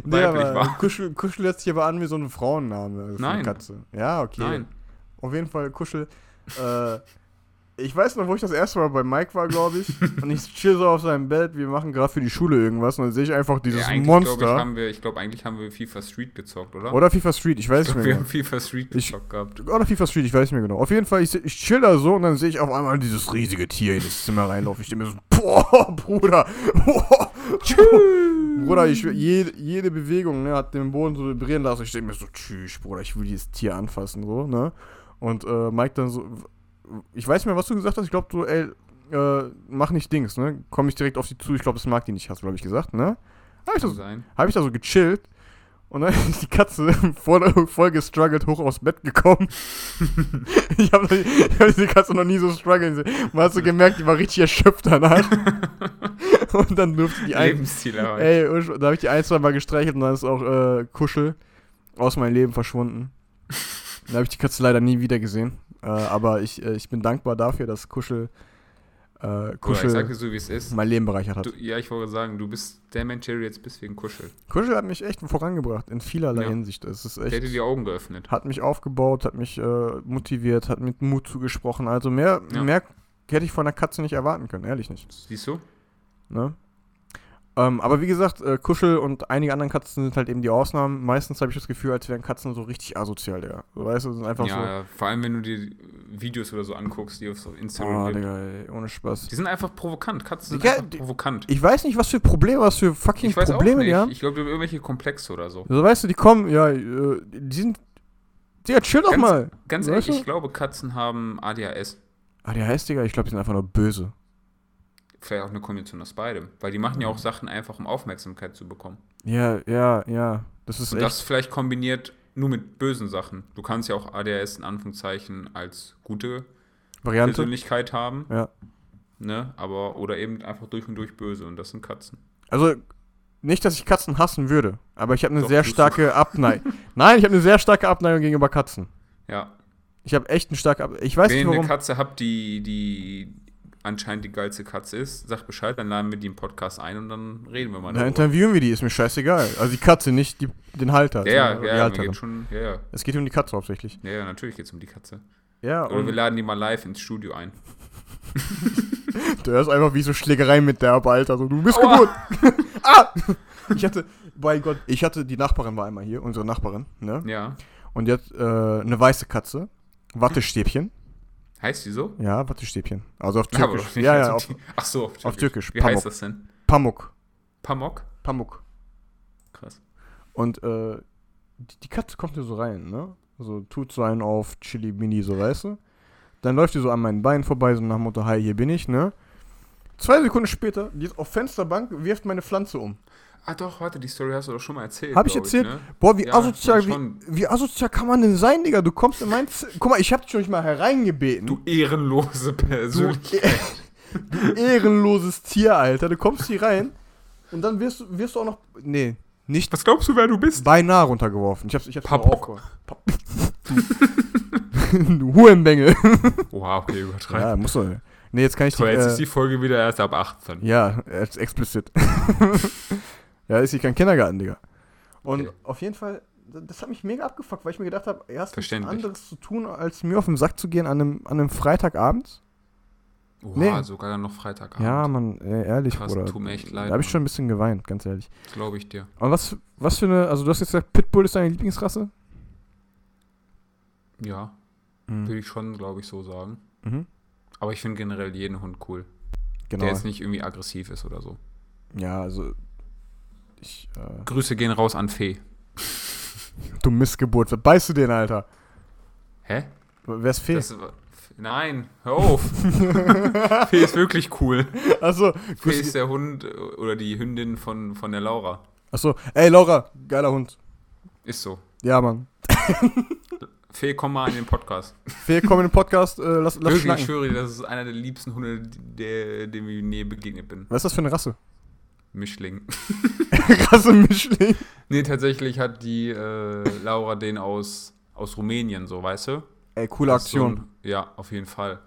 weiblich aber war. Kuschel, Kuschel hört sich aber an wie so ein Frauenname für eine Nein. Katze. Ja, okay. Nein. Auf jeden Fall Kuschel. Äh, (laughs) ich weiß noch, wo ich das erste Mal bei Mike war, glaube ich. (laughs) und ich chill so auf seinem Bett. Wir machen gerade für die Schule irgendwas. Und dann sehe ich einfach dieses Ja, eigentlich, glaub Monster. Ich, haben wir, ich glaube, eigentlich haben wir FIFA Street gezockt, oder? oder FIFA Street, ich weiß ich nicht glaub, wir mehr haben genau. FIFA Street Ich- gezockt gehabt. Oder FIFA Street, ich weiß nicht mehr genau. Auf jeden Fall, ich, ich chill da so und dann sehe ich auf einmal dieses riesige Tier in das Zimmer reinlaufen. Ich denke mir so, boah, (laughs) Bruder. Boah. Bruder, ich, jede, jede Bewegung ne, hat den Boden so vibrieren lassen. Ich denke mir so, tschüss, Bruder, ich will dieses Tier anfassen, so, ne? Und äh, Mike dann so, ich weiß nicht mehr, was du gesagt hast. Ich glaube, so, ey, äh, mach nicht Dings, ne? Komm ich direkt auf sie zu. Ich glaube, das mag die nicht, hast du, glaube ich, gesagt, ne? Hab ich, hab ich da so gechillt. Und dann (laughs) ist die Katze voll, voll gestruggelt hoch aus Bett gekommen. (laughs) ich habe hab diese Katze noch nie so strugglen sehen. Man hat so gemerkt, die war richtig erschöpft danach. (laughs) und dann durfte die ein, ey, da habe ich die ein, zwei Mal gestreichelt und dann ist auch äh, Kuschel aus meinem Leben verschwunden. Dann habe ich die Katze leider nie wieder gesehen. Äh, aber ich, äh, ich bin dankbar dafür, dass Kuschel, äh, ich Kuschel sag dir so, wie es ist. mein Leben bereichert hat. Du, ja, ich wollte sagen, du bist der Mensch, der du jetzt bist wegen Kuschel. Kuschel hat mich echt vorangebracht, in vielerlei Ja. Hinsicht. Es ist Der hätte echt, die Augen geöffnet. hat mich aufgebaut, hat mich äh, motiviert, hat mit Mut zugesprochen. Also mehr, Ja. mehr hätte ich von einer Katze nicht erwarten können, ehrlich nicht. Siehst du? Ne? Ähm, aber wie gesagt, äh, Kuschel und einige anderen Katzen sind halt eben die Ausnahmen. Meistens habe ich das Gefühl, als wären Katzen so richtig asozial, Digga. So, weißt du, sind einfach Ja, ja, vor allem wenn du dir Videos oder so anguckst, die auf so so. Instagram Oh. Digga, ey, ohne Spaß. Die sind einfach provokant. Katzen sind Digga, einfach die- provokant. Ich weiß nicht, was für Probleme, was für fucking Ich weiß Probleme auch nicht. die haben. Ich glaube, die haben irgendwelche Komplexe oder so. So, weißt du, die kommen, ja, äh, die sind. Digga, chill doch Ganz- mal. Ganz Weißt ehrlich, du? ich glaube, Katzen haben ADHS. Heißt, Digga, ich glaube, die sind einfach nur böse. Vielleicht auch eine Kombination aus beidem. Weil die machen ja auch Sachen einfach, um Aufmerksamkeit zu bekommen. Ja, ja, ja. Das ist Und echt. das vielleicht kombiniert nur mit bösen Sachen. Du kannst ja auch ADHS in Anführungszeichen als gute Variante. Persönlichkeit haben. Ja. Ne? Aber, oder eben einfach durch und durch böse. Und das sind Katzen. Also, nicht, dass ich Katzen hassen würde, aber ich habe eine Doch, sehr starke (laughs) Abneigung. Nein, ich habe eine sehr starke Abneigung gegenüber Katzen. Ja. Ich habe echt eine starke Abneigung. Ich weiß Wenn nicht, ihr eine warum. Katze habt, die, die anscheinend die geilste Katze ist, sagt Bescheid, dann laden wir die im Podcast ein und dann reden wir mal Dann interviewen wir die, ist mir scheißegal. Also die Katze, nicht die, den Halter. Ja, ja, ja, Halterin. geht schon, ja, ja. Es geht um die Katze hauptsächlich. Ja, ja, natürlich geht es um die Katze. Ja, Oder wir laden die mal live ins Studio ein. (laughs) du hörst einfach wie so Schlägerei mit der Alter. So, du bist Aua. kaputt. (laughs) ah! Ich hatte, bei Gott, ich hatte, die Nachbarin war einmal hier, unsere Nachbarin, ne? Ja. Und die hat äh, eine weiße Katze. Wattestäbchen. Heißt die so? Ja, Wattestäbchen. Also auf (laughs) Türkisch. (laughs) nicht ja, ja, auf Ach so, auf Türkisch. auf Türkisch, Wie heißt Pamuk. das denn? Pamuk. Pamok? Pamuk. Krass. Und äh, die, die Katze kommt hier so rein, ne? So tut so einen auf Chili Mini, so weißt du. Dann läuft die so an meinen Beinen vorbei, so nach dem Motto, hi, hier bin ich, ne? Zwei Sekunden später, die ist auf Fensterbank, wirft meine Pflanze um. Ah doch, warte, die Story hast du doch schon mal erzählt. Hab ich erzählt? ne? Boah, wie Ja, asozial, wie, wie asozial kann man denn sein, Digga? Du kommst in mein Z Guck mal, ich hab dich schon nicht mal hereingebeten. Du ehrenlose Persönlichkeit. (laughs) du ehrenloses Tier, Alter. Du kommst hier rein und dann wirst, du- wirst du auch noch. Nee, nicht Was glaubst du, wer du bist? beinahe runtergeworfen. Ich hab's, ich hab's Papok. Du, (laughs) du Hurenbengel. Oha, okay, übertreib. Ja, muss doch. Nee, jetzt kann ich So, jetzt ist die. die Folge wieder erst ab 18. Äh, ja, jetzt explizit. (laughs) ja, ist hier kein Kindergarten, Digga. Und Okay. auf jeden Fall, das hat mich mega abgefuckt, weil ich mir gedacht habe, erst nichts anderes zu tun, als mir auf den Sack zu gehen an einem, an einem Freitagabend. Oha, Nee. sogar dann noch Freitagabend. Ja, Mann, ehrlich, Krass, Bruder. tut mir echt leid, Da habe ich schon ein bisschen geweint, ganz ehrlich. Glaube ich dir. Aber was, was für eine, also du hast jetzt gesagt, Pitbull ist deine Lieblingsrasse? Ja, Mhm. würde ich schon, glaube ich, so sagen. Mhm. Aber ich finde generell jeden Hund cool. Genau. Der jetzt nicht irgendwie aggressiv ist oder so. Ja, also. Ich, äh, Grüße gehen raus an Fee. (laughs) du Missgeburt, was beißt du den, Alter? Hä? Wer ist Fee? Das Nein, hör auf. (laughs) Fee ist wirklich cool. Achso, Fee ist der Hund äh, oder die Hündin von, von der Laura. achso. Ey, Laura, geiler Hund. Ist so. Ja, Mann. (laughs) Fee, komm mal in den Podcast. Fee, komm in den Podcast, äh, lass, lass Wirklich, ich schwöre dir, das ist einer der liebsten Hunde, der, dem ich je begegnet bin. Was ist das für eine Rasse? Mischling. (laughs) Rasse Mischling. Nee, tatsächlich hat die äh, Laura den aus, aus Rumänien, so, weißt du? Ey, coole ist so Aktion. ein- ja, auf jeden Fall.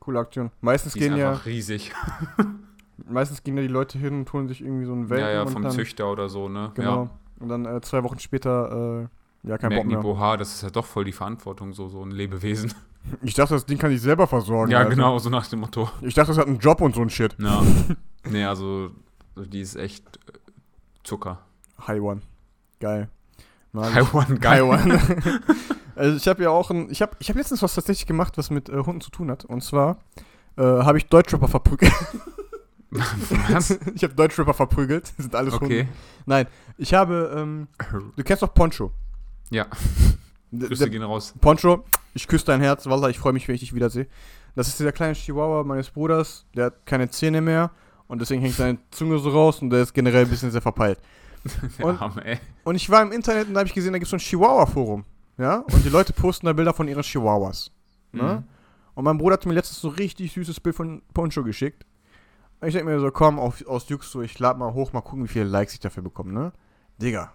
Coole Aktion. Meistens Die ist gehen ja, einfach riesig. (laughs) meistens gehen ja die Leute hin und holen sich irgendwie so einen Welpen ja, ja, vom dann, Züchter oder so, ne? Genau. Ja. Und dann äh, zwei Wochen später, äh, ja, kein Bock Merken die, mehr. boah, das ist ja doch voll die Verantwortung, so, so ein Lebewesen. (laughs) Ich dachte, das Ding kann sich selber versorgen. ja, Alter. genau, so nach dem Motto. Ich dachte, das hat einen Job und so ein Shit. Ja. nee, also, die ist echt äh, Zucker. High One. Geil. Mag ich. Taiwan, geil. Taiwan. (laughs) (laughs) also ich habe ja auch ein, ich habe ich hab letztens was tatsächlich gemacht, was mit äh, Hunden zu tun hat. Und zwar äh, habe ich Deutschrapper verprügelt. (laughs) Was? ich habe Deutschrapper verprügelt. Das sind alles Okay. Hunde. Nein, ich habe, ähm, du kennst doch Poncho. Ja, Grüße gehen raus. Poncho, ich küsse dein Herz, Wallah, ich freue mich, wenn ich dich wiedersehe. Das ist dieser kleine Chihuahua meines Bruders, der hat keine Zähne mehr und deswegen hängt seine Zunge so raus und der ist generell ein bisschen sehr verpeilt. (laughs) Und- ey. Und ich war im Internet und da habe ich gesehen, da gibt es so ein Chihuahua-Forum. Ja? Und die Leute posten da Bilder von ihren Chihuahuas. Ne? Mhm. Und mein Bruder hat mir letztens so ein richtig süßes Bild von Poncho geschickt. Ich denke mir so, komm, auf, aus Jux so, ich lade mal hoch, mal gucken, wie viele Likes ich dafür bekomme, ne? Digga.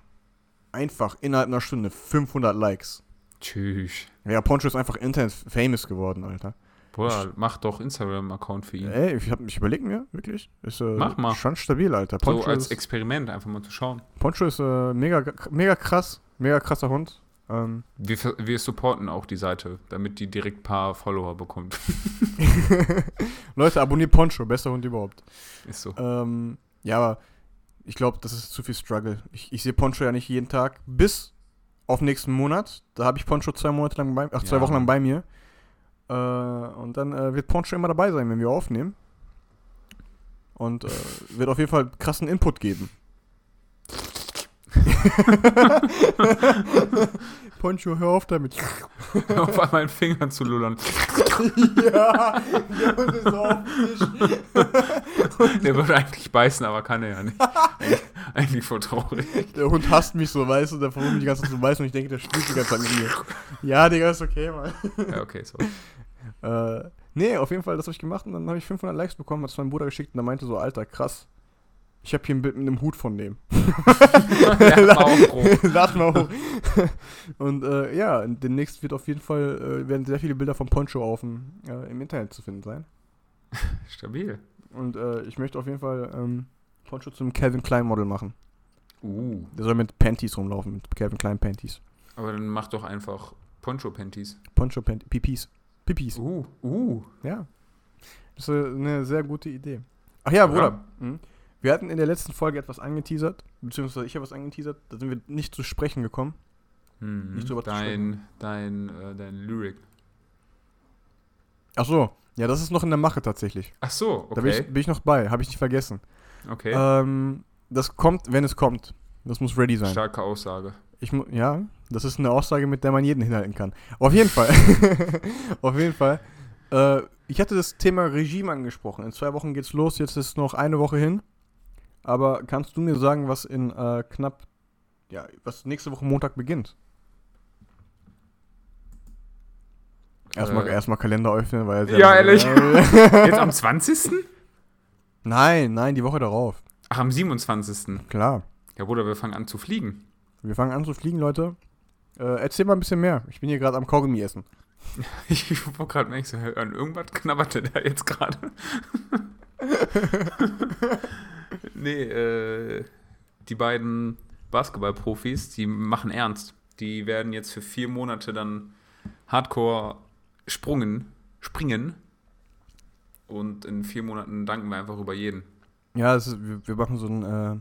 Einfach innerhalb einer Stunde 500 Likes. Tschüss. Ja, Poncho ist einfach internet famous geworden, Alter. Bruder, mach doch Instagram-Account für ihn. Ey, ich, hab- ich überlege mir, wirklich. Ist, äh, Mach mal. Schon stabil, Alter. so Poncho, als ist, Experiment, einfach mal zu schauen. Poncho ist äh, mega, mega krass. Mega krasser Hund. Ähm, Wir, wir supporten auch die Seite, damit die direkt ein paar Follower bekommt. (laughs) (laughs) Leute, abonniert Poncho, bester Hund überhaupt. Ist so. Ähm, ja, aber ich glaube, das ist zu viel Struggle. Ich, ich sehe Poncho ja nicht jeden Tag. Bis auf nächsten Monat. Da habe ich Poncho zwei Monate lang bei, ach, zwei Ja, Wochen lang bei mir. Äh, und dann äh, wird Poncho immer dabei sein, wenn wir aufnehmen. Und äh, wird auf jeden Fall krassen Input geben. (laughs) (laughs) Poncho, hör auf damit. (laughs) auf einmal einen Finger zu lullern. ja, der Hund ist so auf dem. (laughs) Der würde eigentlich beißen, aber kann er ja nicht. Eigentlich, eigentlich voll traurig. Der Hund hasst mich so, weißt du, der versucht mich die ganze Zeit zu beißen und ich denke, der spielt die ganze Zeit mit mir. Ja, Digga, ist okay, Mann. Ja, okay, so. Äh, nee, auf jeden Fall, das habe ich gemacht und dann habe ich 500 Likes bekommen, hat es meinem Bruder geschickt und der meinte so, Alter, krass. Ich habe hier ein Bild mit einem Hut von dem. (laughs) Lad (laughs) mal hoch. und äh, ja, demnächst wird auf jeden Fall, äh, werden sehr viele Bilder von Poncho auf dem, äh, im Internet zu finden sein. (laughs) Stabil. Und äh, ich möchte auf jeden Fall ähm, Poncho zum Calvin Klein Model machen. Uh. Der soll mit Panties rumlaufen, mit Calvin Klein Panties. Aber dann mach doch einfach Poncho-Panties. Poncho Panties, Pipis. Pipis. Uh, uh. Ja. Das ist äh, eine sehr gute Idee. Ach ja, Bruder. Mhm. Wir hatten in der letzten Folge etwas angeteasert, beziehungsweise ich habe was angeteasert, da sind wir nicht zu sprechen gekommen. Hm. Nicht drüber zu dein, dein, äh, dein Lyric. Ach so, ja, das ist noch in der Mache tatsächlich. Ach so, Da bin ich, okay. bin ich noch bei, habe ich nicht vergessen. Okay. Ähm, das kommt, wenn es kommt. Das muss ready sein. Starke Aussage. Ich ja, das ist eine Aussage, mit der man jeden hinhalten kann. Auf jeden Fall. (laughs) Auf jeden Fall. Äh, ich hatte das Thema Regime angesprochen. In zwei Wochen geht's los, jetzt ist noch eine Woche hin. Aber kannst du mir sagen, was in äh, knapp, ja, was nächste Woche Montag beginnt? Erstmal, Äh. erstmal Kalender öffnen, weil Ja, ehrlich. (laughs) Jetzt am 20.? nein, nein, die Woche darauf. Ach, am 27. Klar. Ja, Bruder, wir fangen an zu fliegen. Wir fangen an zu fliegen, Leute. Äh, erzähl mal ein bisschen mehr. Ich bin hier gerade am Kaugummi essen. (laughs) Ich wollte gerade merken, so, an irgendwas knabberte der jetzt gerade. (laughs) nee, äh, die beiden Basketballprofis, die machen ernst. Die werden jetzt für vier Monate dann Hardcore sprungen, springen. Und in vier Monaten danken wir einfach über jeden. Ja, ist, wir, wir machen so ein, äh,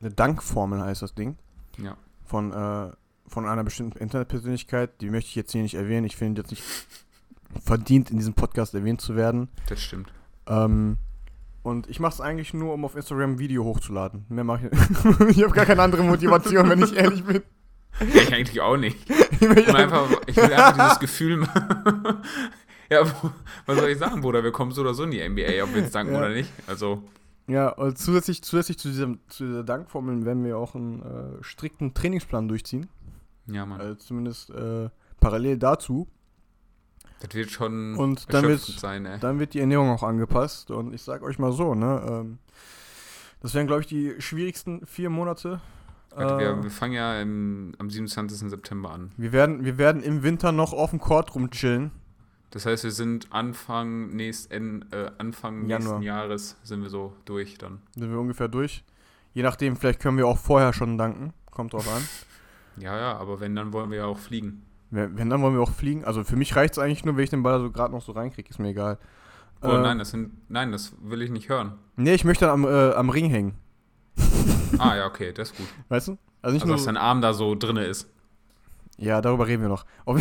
eine Dankformel, heißt das Ding. Ja. Von, äh, von einer bestimmten Internetpersönlichkeit. Die möchte ich jetzt hier nicht erwähnen. Ich finde jetzt nicht verdient, in diesem Podcast erwähnt zu werden. Das stimmt. Ähm, und ich mache es eigentlich nur, um auf Instagram ein Video hochzuladen. Mehr mache ich (laughs) Ich habe gar keine andere Motivation, wenn ich ehrlich bin. Ich eigentlich auch nicht. Ich möchte Und einfach, ich will einfach dieses Gefühl machen. (laughs) ja, was soll ich sagen, Bruder? Wir kommen so oder so in die NBA, ob wir jetzt danken Ja. oder nicht. Also, Ja, und zusätzlich, zusätzlich zu, diesem, zu dieser Dankformel werden wir auch einen äh, strikten Trainingsplan durchziehen. ja, Mann. Also zumindest äh, parallel dazu. Das wird schon Und dann wird- sein, ey. Dann wird die Ernährung auch angepasst. Und ich sag euch mal so, ne? Ähm, das wären, glaube ich, die schwierigsten vier Monate. Warte, Äh, wir, wir fangen ja im, am 27. September an. wir, werden, wir werden im Winter noch auf dem Court rumchillen. Das heißt, wir sind Anfang, nächst, en, äh, Anfang Januar. nächsten Jahres sind wir so durch dann. Sind wir ungefähr durch. Je nachdem, vielleicht können wir auch vorher schon danken. Kommt drauf an. (laughs) Ja, ja, aber wenn, dann wollen wir ja auch fliegen. Wenn, dann wollen wir auch fliegen. Also für mich reicht es eigentlich nur, wenn ich den Ball so gerade noch so reinkriege. Ist mir egal. Oh Äh, nein, das sind, nein, das will ich nicht hören. Nee, ich möchte dann am, äh, am Ring hängen. (laughs) Ah, ja, okay, das ist gut. Weißt du? Also nicht Also, nur. dass dein Arm da so drinne ist. Ja, darüber reden wir noch. (laughs) (laughs)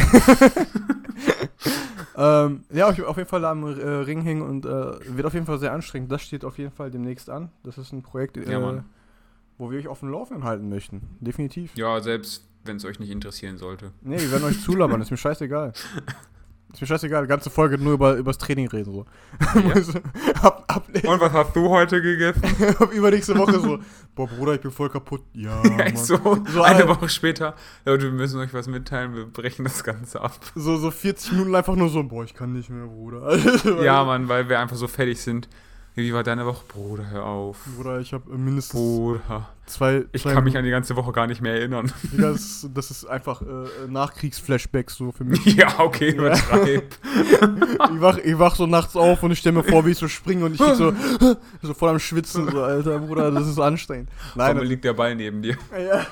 Ähm, ja, auf, auf jeden Fall am äh, Ring hängen und äh, wird auf jeden Fall sehr anstrengend. Das steht auf jeden Fall demnächst an. Das ist ein Projekt, äh, Ja, Mann. Wo wir euch auf dem Laufenden halten möchten. Definitiv. Ja, selbst wenn es euch nicht interessieren sollte. Nee, wir werden euch (laughs) zulabern, ist mir scheißegal. Ist mir scheißegal, ganze Folge nur über übers Training reden. So. (laughs) ab, ab, (laughs) Und was hast du heute gegessen? ab übernächste Woche so, boah Bruder, ich bin voll kaputt. Ja, Mann. so, So eine ein- Woche später. Leute, wir müssen euch was mitteilen, wir brechen das Ganze ab. So, so 40 Minuten einfach nur so, boah, ich kann nicht mehr, Bruder. Ja, Mann, weil wir einfach so fertig sind. Wie war deine Woche? Bruder, hör auf. Bruder, ich habe mindestens Bruder. zwei. Ich zwei kann mich an die ganze Woche gar nicht mehr erinnern. (laughs) Digga, das, das ist einfach äh, Nachkriegsflashbacks so für mich. (laughs) ja, okay, übertreib. ich, wach, ich wach so nachts auf und ich stelle mir vor, wie ich so springe und ich so, (laughs) so voll am Schwitzen, so, Alter, Bruder, das ist anstrengend. Nein, Nein, liegt der Ball neben dir. ja.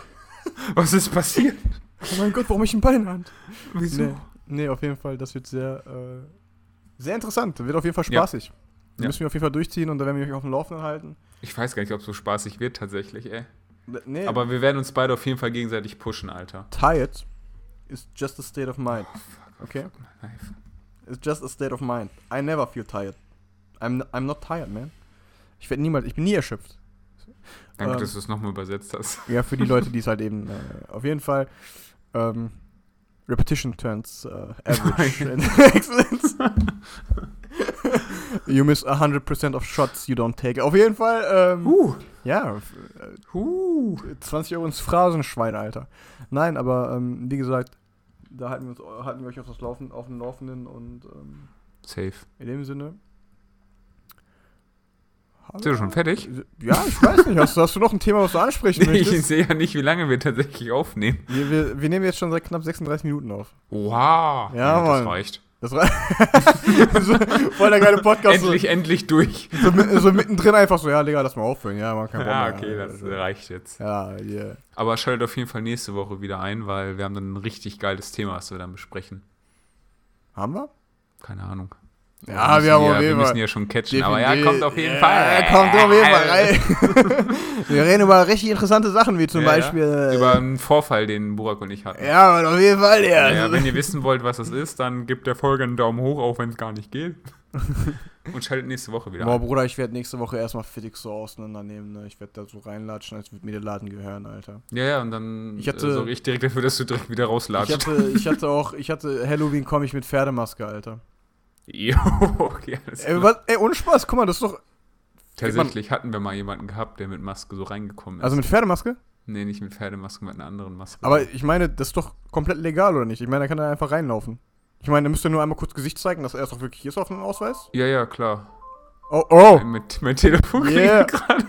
Was ist passiert? Oh mein Gott, warum ich einen Ball in der Hand? Wieso? Nee, nee, auf jeden Fall, das wird sehr, äh, sehr interessant. Wird auf jeden Fall Ja. spaßig. Da Ja. müssen wir auf jeden Fall durchziehen und da werden wir euch auf dem Laufenden halten. Ich weiß gar nicht, ob es so spaßig wird tatsächlich, ey. Nee, Aber wir werden uns beide auf jeden Fall gegenseitig pushen, Alter. tired is just a state of mind. Okay? Nein. It's just a state of mind. I never feel tired. I'm, I'm not tired, man. Ich werde niemals, ich bin nie erschöpft. Danke, Ähm. dass du es nochmal übersetzt hast. Ja, für die Leute, die es (laughs) halt eben, äh, auf jeden Fall, ähm, Repetition turns äh, average in (laughs) excellence. (laughs) you miss 100% of shots you don't take. Auf jeden Fall, ähm, Huh. ja, äh, 20 Euro ins Phrasenschwein, Alter. Nein, aber ähm, wie gesagt, da halten wir, uns, halten wir euch auf, das Laufen, auf dem Laufenden und ähm, Safe. in dem Sinne. Sind wir schon fertig? Ja, ich weiß nicht. Hast, hast du noch ein Thema, was du ansprechen (laughs) Ich möchtest? sehe ja nicht, wie lange wir tatsächlich aufnehmen. Wir, wir, wir nehmen jetzt schon seit knapp 36 Minuten auf. Wow. Ja, das Mann. reicht. Das war (laughs) so, voll der geile Podcast. endlich, endlich durch. So, so, mi- so mittendrin einfach so, ja, Digga, lass mal aufhören. Ja, man kann Ja, okay, das reicht jetzt. Ja, yeah. Aber schaltet auf jeden Fall nächste Woche wieder ein, weil wir haben dann ein richtig geiles Thema, was wir dann besprechen. Haben wir? Keine Ahnung. Ja, müssen wir haben ja, auf jeden Wir Fall. müssen ja schon catchen, aber ja, Definitiv- kommt auf jeden ja, Fall. Er kommt auf jeden Fall rein. (laughs) wir reden über richtig interessante Sachen, wie zum Ja. Beispiel. äh, Über einen Vorfall, den Burak und ich hatten. Ja, Mann, auf jeden Fall, ja. Ja, wenn ihr wissen wollt, was das ist, dann gebt der Folge einen Daumen hoch, auch wenn es gar nicht geht. (laughs) Und schaltet nächste Woche wieder Boah, ein. Bruder, ich werde nächste Woche erstmal Fitix so auseinandernehmen. Ne? Ich werde da so reinlatschen, als würde mir der Laden gehören, Alter. Ja, ja, und dann Ich hatte- äh, sorge ich direkt dafür, dass du direkt wieder Ich rauslatscht. hatte, ich hatte auch, ich hatte Halloween komme ich mit Pferdemaske, Alter. Jo, (laughs) okay, alles Ey, was, ey, ohne Spaß, guck mal, das ist doch. Tatsächlich hatten wir mal jemanden gehabt, der mit Maske so reingekommen ist. Also mit Pferdemaske? nee, nicht mit Pferdemaske, mit einer anderen Maske. Aber ich meine, das ist doch komplett legal, oder nicht? Ich meine, da kann er einfach reinlaufen. Ich meine, da müsst ihr nur einmal kurz Gesicht zeigen, dass er es auch wirklich ist auf dem Ausweis. ja, ja, klar. Oh, oh! Mit, mein Telefon Yeah. gerade.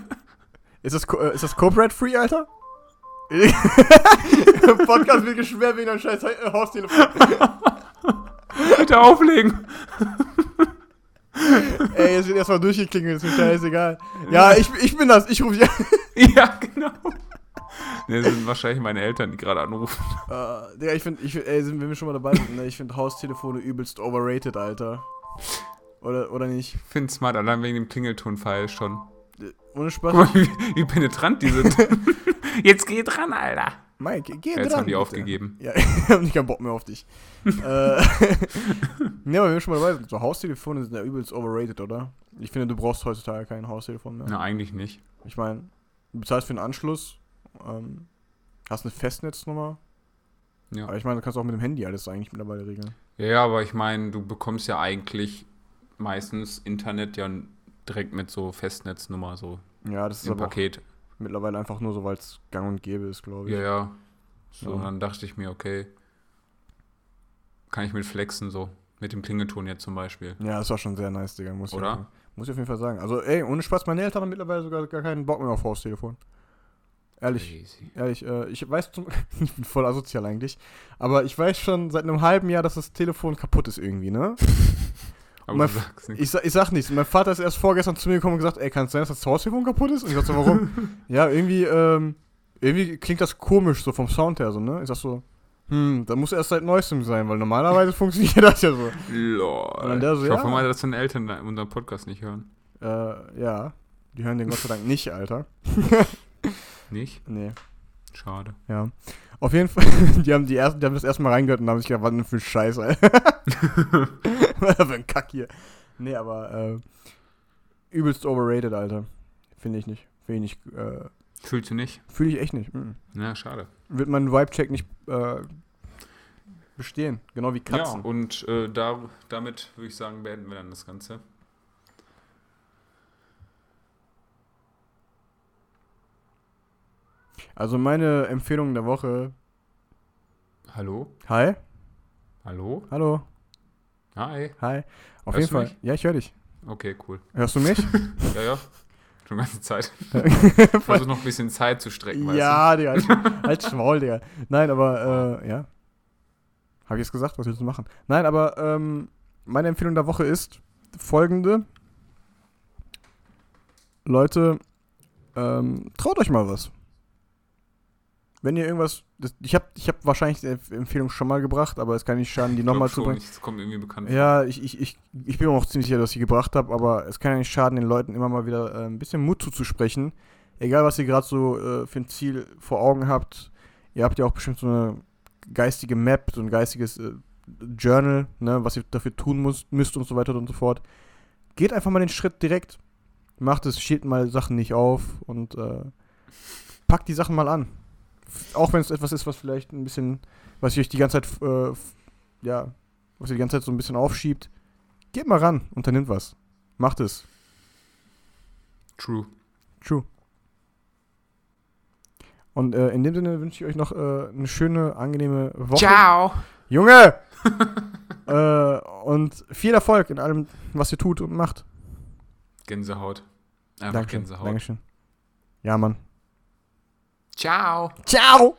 Ist das, äh, ist das Copyright-free, Alter? (laughs) Podcast wird geschwert wegen einem scheiß äh, (laughs) Haustelefon. Bitte auflegen. Ey, jetzt wird erstmal durchgeklingelt, ist mir scheißegal. Ja, ich, ich bin das, ich rufe an. (laughs) Ja, genau. Ne, das sind wahrscheinlich meine Eltern, die gerade anrufen. Äh, Digga, ich finde, ich ey, sind, wir schon mal dabei sind, ne, ich finde Haustelefone übelst overrated, Alter. Oder, oder nicht? Ich finde smart, allein wegen dem Klingeltonpfeil schon. Ohne Spaß. Guck mal, wie, wie penetrant die sind. (laughs) Jetzt geh dran, Alter. Mike, geh Ja, dran. jetzt haben die bitte. aufgegeben. Ja, (laughs) ich hab nicht keinen Bock mehr auf dich. (laughs) äh, (laughs) ne, aber wir schon mal dabei so Haustelefone sind ja übelst overrated, oder? Ich finde, du brauchst heutzutage kein Haustelefon mehr. Na, eigentlich nicht. Ich meine, du bezahlst für einen Anschluss, ähm, hast eine Festnetznummer, Ja. aber ich meine, du kannst auch mit dem Handy alles eigentlich mittlerweile regeln. Ja, aber ich meine, du bekommst ja eigentlich meistens Internet ja direkt mit so Festnetznummer, so Ja, das ist im Paket. Mittlerweile einfach nur so, weil es gang und gäbe ist, glaube ich. Ja, ja. So, Ja. dann dachte ich mir, okay, kann ich mit flexen, so. Mit dem Klingelton jetzt zum Beispiel. Ja, das war schon sehr nice, Digga. Muss Oder? Ich, muss ich auf jeden Fall sagen. Also, ey, ohne Spaß, meine Eltern haben mittlerweile sogar gar keinen Bock mehr auf Haustelefon. Ehrlich, Crazy. ehrlich, äh, ich weiß, zum, (laughs) ich bin voll asozial eigentlich, aber ich weiß schon seit einem halben Jahr, dass das Telefon kaputt ist irgendwie, ne? (laughs) Aber du sagst nichts. Ich, sa- ich sag nichts. Mein Vater ist erst vorgestern zu mir gekommen und gesagt, ey, kann es sein, dass das Haustelefon kaputt ist? Und ich sag so, warum? (laughs) ja, irgendwie, ähm, irgendwie klingt das komisch, so vom Sound her, so, ne? Ich sag so, hm, da muss erst seit neuestem sein, weil normalerweise (laughs) funktioniert das ja so. Lol. Und dann der so, ich hoffe ja. mal, dass deine Eltern unseren Podcast nicht hören. Äh, ja. Die hören den Gott sei Dank nicht, Alter. Nicht? Nee. Schade. Ja. Auf jeden Fall, (laughs) die haben, die, ersten, die haben das erstmal reingehört und haben sich gedacht, was denn für ein Scheiß, Alter. (laughs) was für ein Kack hier. Nee, aber, äh, übelst overrated, Alter. Finde ich nicht. Finde ich nicht, äh, Fühlst du nicht? fühle ich echt nicht. Mhm. Ja, schade. Wird mein Vibe-Check nicht, äh, bestehen. Genau wie Katzen. Ja, und äh, da, damit würde ich sagen, beenden wir dann das Ganze. Also meine Empfehlung der Woche. Hallo? Hi? Hallo? Hallo? Hi. Hi? Auf Hörst jeden Fall. mich? Ja, ich höre dich. Okay, cool. Hörst du mich? (laughs) Ja, ja. Schon ganze Zeit. (laughs) Ich versuche noch ein bisschen Zeit zu strecken, weißt ja, Digga. Halt, halt Schmaul, Digga. Nein, aber, äh, ja. Habe ich jetzt gesagt, was willst du machen? Nein, aber, ähm, meine Empfehlung der Woche ist folgende. Leute, ähm, traut euch mal was. Wenn ihr irgendwas. Das, ich habe ich hab wahrscheinlich die Empfehlung schon mal gebracht, aber es kann nicht schaden, die nochmal zu bringen. Es kommt irgendwie bekannt. Ja, ich, ich, ich, ich bin mir auch ziemlich sicher, dass ich sie gebracht habe, aber es kann ja nicht schaden, den Leuten immer mal wieder äh, ein bisschen Mut zuzusprechen. Egal, was ihr gerade so äh, für ein Ziel vor Augen habt. Ihr habt ja auch bestimmt so eine geistige Map, so ein geistiges äh, Journal, ne, was ihr dafür tun müsst, müsst und so weiter und so fort. Geht einfach mal den Schritt direkt. Macht es, schiebt mal Sachen nicht auf und äh, packt die Sachen mal an. Auch wenn es etwas ist, was vielleicht ein bisschen, was ihr euch die ganze Zeit, äh, ja, was ihr die ganze Zeit so ein bisschen aufschiebt. Geht mal ran, unternimmt was. Macht es. True. True. Und äh, in dem Sinne wünsche ich euch noch äh, eine schöne, angenehme Woche. Ciao! Junge! (laughs) äh, und viel Erfolg in allem, was ihr tut und macht. Gänsehaut. Einfach Dankeschön. Gänsehaut. Dankeschön. Ja, Mann. Ciao! Ciao!